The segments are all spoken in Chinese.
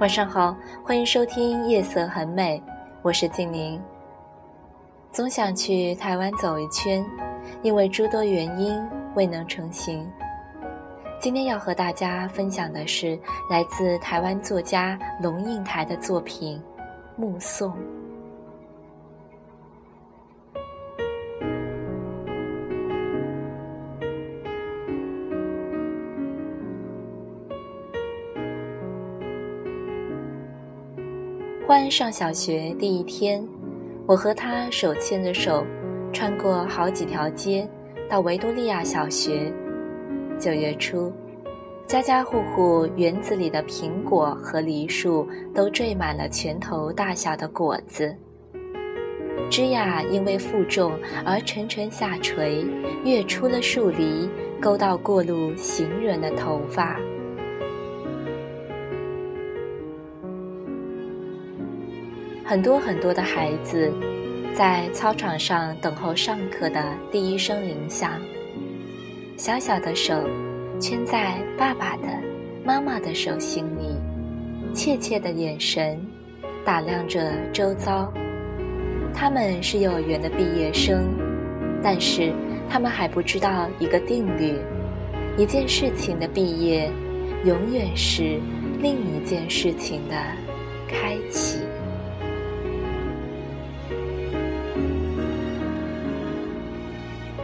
晚上好，欢迎收听《夜色很美》，我是静宁。总想去台湾走一圈，因为诸多原因未能成行。今天要和大家分享的是来自台湾作家龙应台的作品《目送》。欢上小学第一天，我和他手牵着手，穿过好几条街，到维多利亚小学。九月初，家家户户园子里的苹果和梨树都缀满了拳头大小的果子，枝桠因为负重而沉沉下垂，跃出了树篱，勾到过路行人的头发。很多很多的孩子，在操场上等候上课的第一声铃响。小小的手，圈在爸爸的、妈妈的手心里，怯怯的眼神，打量着周遭。他们是幼儿园的毕业生，但是他们还不知道一个定律：一件事情的毕业，永远是另一件事情的开启。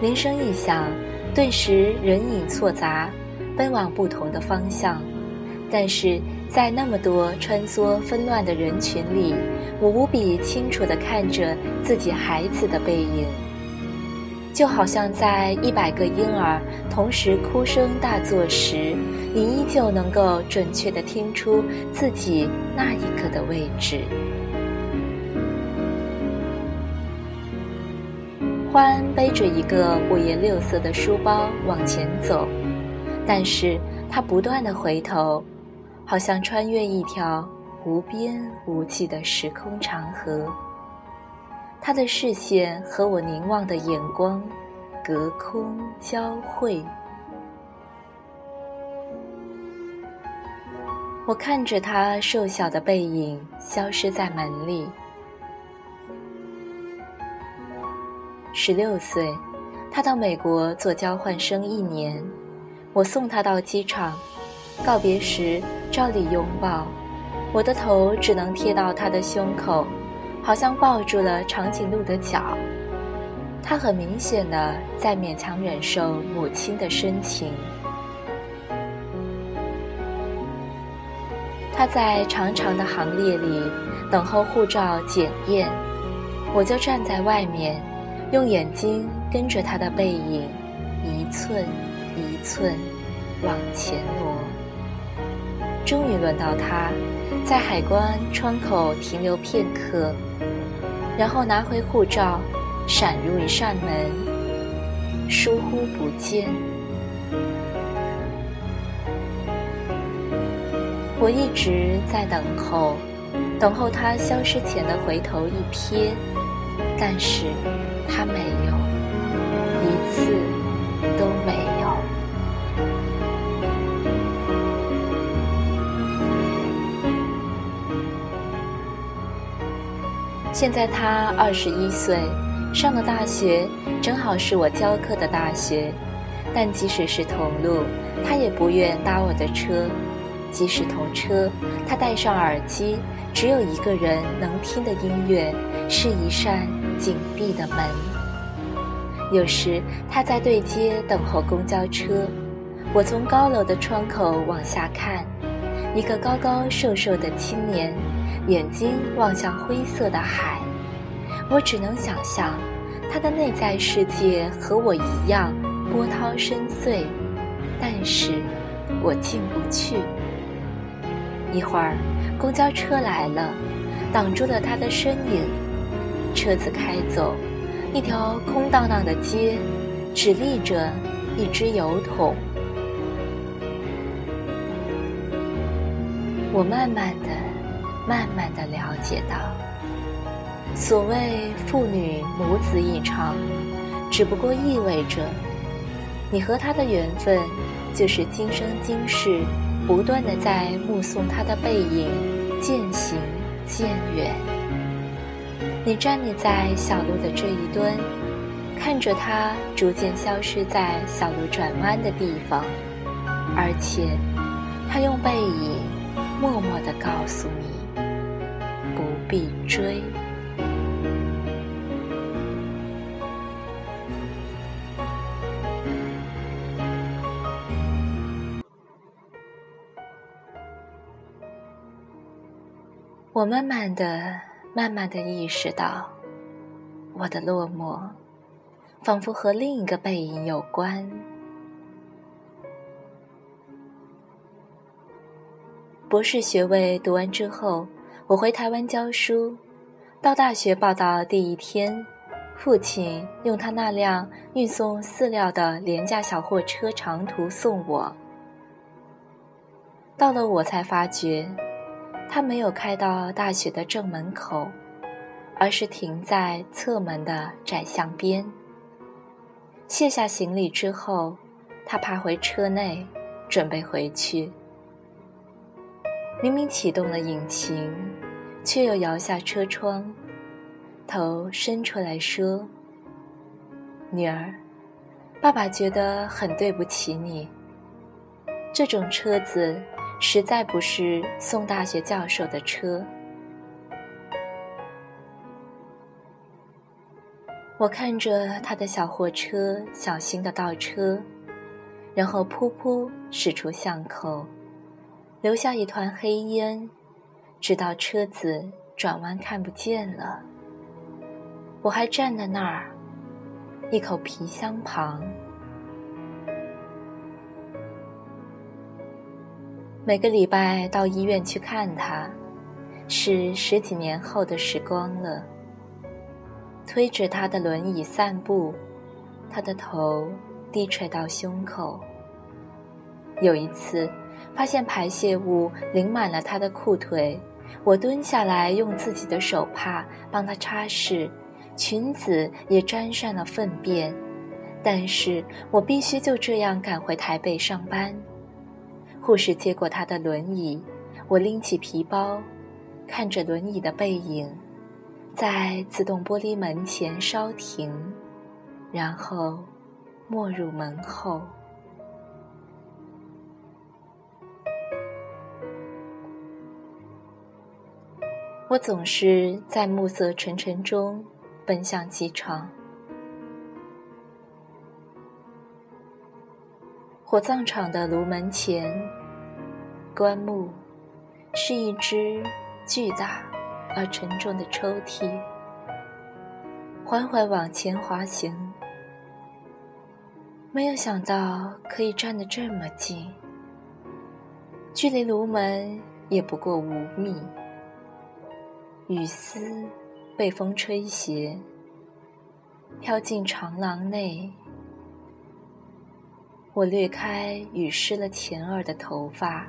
铃声一响，顿时人影错杂，奔往不同的方向。但是在那么多穿梭纷乱的人群里，我无比清楚地看着自己孩子的背影，就好像在一百个婴儿同时哭声大作时，你依旧能够准确地听出自己那一刻的位置。欢背着一个五颜六色的书包往前走，但是他不断的回头，好像穿越一条无边无际的时空长河。他的视线和我凝望的眼光隔空交汇，我看着他瘦小的背影消失在门里。十六岁，他到美国做交换生一年。我送他到机场，告别时照例拥抱，我的头只能贴到他的胸口，好像抱住了长颈鹿的脚。他很明显的在勉强忍受母亲的深情。他在长长的行列里等候护照检验，我就站在外面。用眼睛跟着他的背影，一寸一寸往前挪。终于轮到他，在海关窗口停留片刻，然后拿回护照，闪入一扇门，疏忽不见。我一直在等候，等候他消失前的回头一瞥，但是。他没有，一次都没有。现在他二十一岁，上了大学正好是我教课的大学，但即使是同路，他也不愿搭我的车；即使同车，他戴上耳机，只有一个人能听的音乐是一扇。紧闭的门。有时他在对街等候公交车，我从高楼的窗口往下看，一个高高瘦瘦的青年，眼睛望向灰色的海。我只能想象，他的内在世界和我一样波涛深邃，但是我进不去。一会儿，公交车来了，挡住了他的身影。车子开走，一条空荡荡的街，只立着一只油桶。我慢慢的、慢慢的了解到，所谓父女母子一场，只不过意味着你和他的缘分，就是今生今世不断的在目送他的背影渐行渐远。你站立在小路的这一端，看着他逐渐消失在小路转弯的地方，而且他用背影默默的告诉你，不必追。我慢慢的、慢慢的意识到，我的落寞，仿佛和另一个背影有关。博士学位读完之后，我回台湾教书。到大学报到第一天，父亲用他那辆运送饲料的廉价小货车长途送我。到了，我才发觉。他没有开到大学的正门口，而是停在侧门的窄巷边。卸下行李之后，他爬回车内，准备回去。明明启动了引擎，却又摇下车窗，头伸出来说：“女儿，爸爸觉得很对不起你。这种车子。”实在不是宋大学教授的车。我看着他的小货车小心的倒车，然后噗噗驶出巷口，留下一团黑烟，直到车子转弯看不见了。我还站在那儿，一口皮箱旁。每个礼拜到医院去看他，是十几年后的时光了。推着他的轮椅散步，他的头低垂到胸口。有一次，发现排泄物淋满了他的裤腿，我蹲下来用自己的手帕帮他擦拭，裙子也沾上了粪便，但是我必须就这样赶回台北上班。护士接过他的轮椅，我拎起皮包，看着轮椅的背影，在自动玻璃门前稍停，然后没入门后。我总是在暮色沉沉中奔向机场。火葬场的炉门前，棺木是一只巨大而沉重的抽屉，缓缓往前滑行。没有想到可以站得这么近，距离炉门也不过五米。雨丝被风吹斜，飘进长廊内。我掠开雨湿了前耳的头发，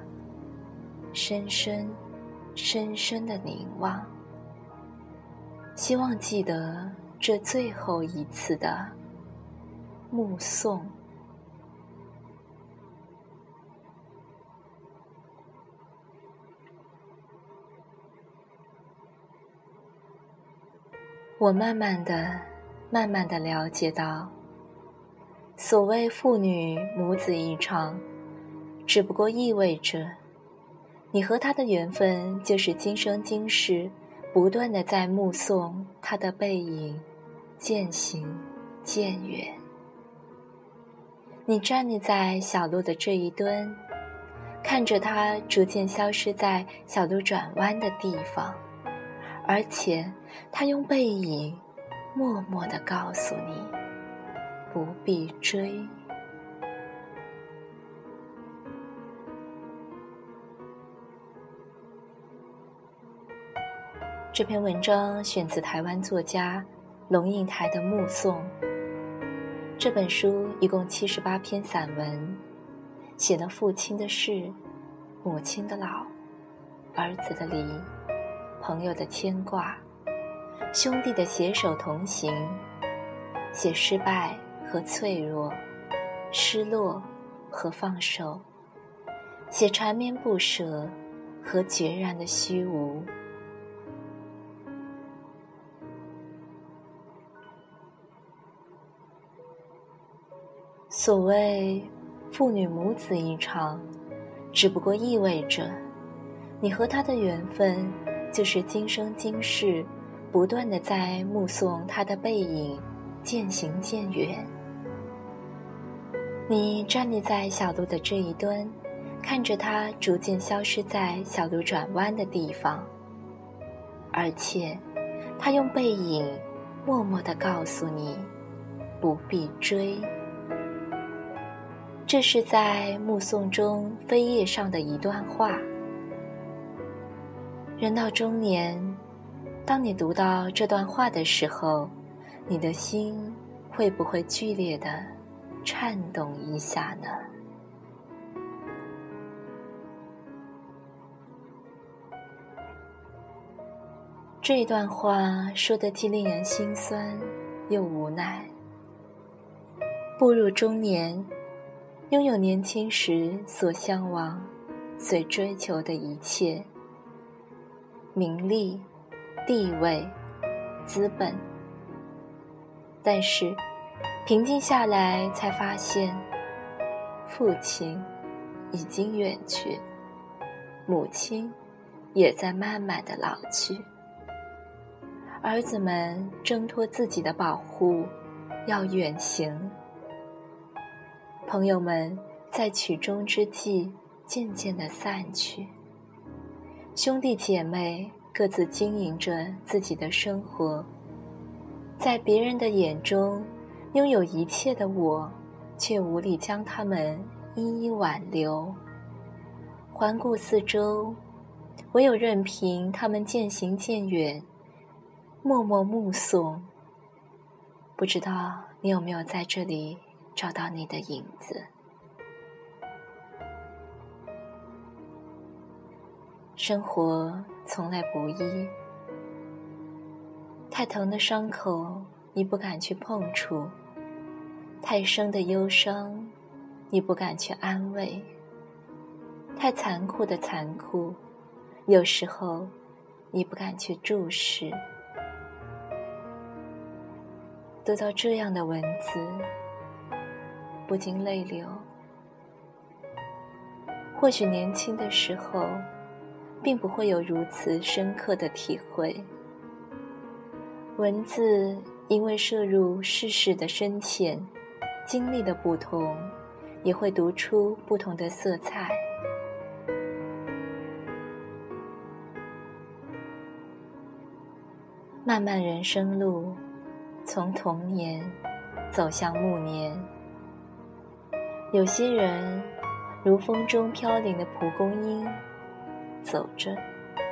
深深、深深的凝望，希望记得这最后一次的目送。我慢慢的、慢慢的了解到。所谓父女母子一场，只不过意味着，你和他的缘分就是今生今世，不断的在目送他的背影渐行渐远。你站立在小路的这一端，看着他逐渐消失在小路转弯的地方，而且他用背影默默的告诉你。不必追。这篇文章选自台湾作家龙应台的《目送》。这本书一共七十八篇散文，写了父亲的事、母亲的老、儿子的离、朋友的牵挂、兄弟的携手同行，写失败。和脆弱，失落和放手，写缠绵不舍和决然的虚无。所谓父女母子一场，只不过意味着，你和他的缘分，就是今生今世，不断的在目送他的背影渐行渐远。你站立在小路的这一端，看着他逐渐消失在小路转弯的地方，而且，他用背影默默的告诉你，不必追。这是在目送中扉页上的一段话。人到中年，当你读到这段话的时候，你的心会不会剧烈的颤动一下呢？这段话说的既令人心酸，又无奈。步入中年。拥有年轻时所向往、所追求的一切，名利、地位、资本。但是，平静下来才发现，父亲已经远去，母亲也在慢慢的老去，儿子们挣脱自己的保护，要远行。朋友们在曲终之际渐渐的散去，兄弟姐妹各自经营着自己的生活，在别人的眼中，拥有一切的我，却无力将他们一一挽留。环顾四周，唯有任凭他们渐行渐远，默默目送。不知道你有没有在这里？找到你的影子。生活从来不易，太疼的伤口你不敢去碰触，太深的忧伤你不敢去安慰，太残酷的残酷，有时候你不敢去注视。读到这样的文字。不禁泪流。或许年轻的时候，并不会有如此深刻的体会。文字因为摄入世事的深浅，经历的不同，也会读出不同的色彩。漫漫人生路，从童年走向暮年。有些人，如风中飘零的蒲公英，走着，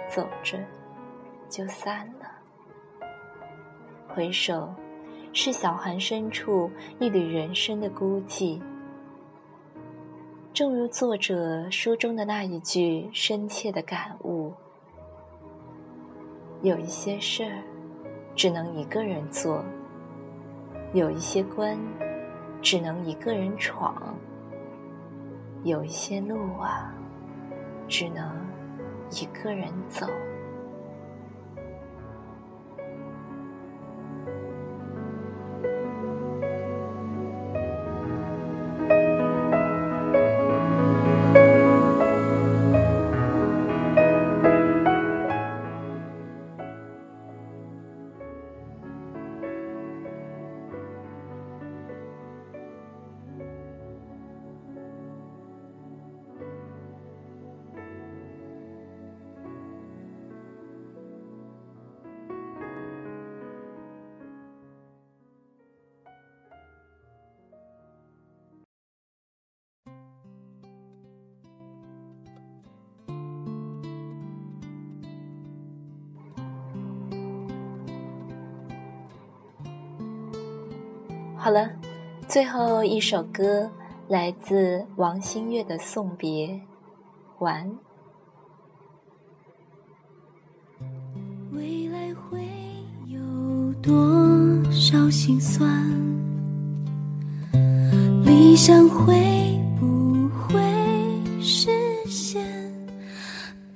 走着，就散了。回首，是小寒深处一缕人生的孤寂。正如作者书中的那一句深切的感悟：有一些事儿，只能一个人做；有一些关，只能一个人闯。有一些路啊，只能一个人走。好了，最后一首歌来自王心月的《送别》，晚。未来会有多少心酸？理想会不会实现？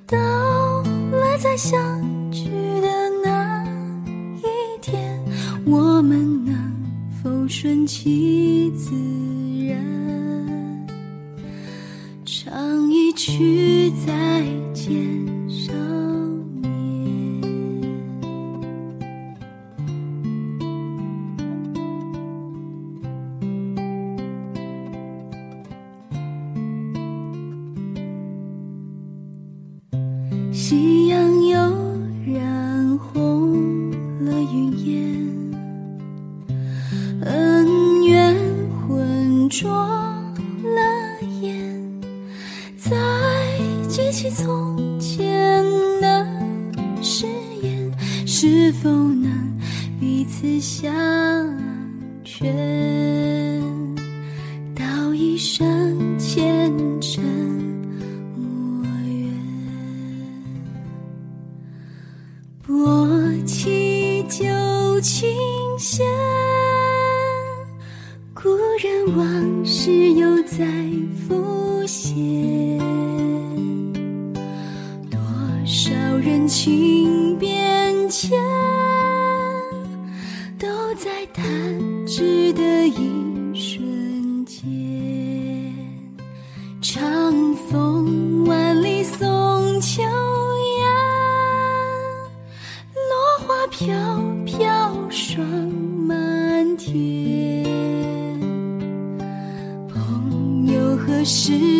到了再相聚的那一天，我们能？口顺其自然？唱一句再见。琴弦，故人往事又在浮现。是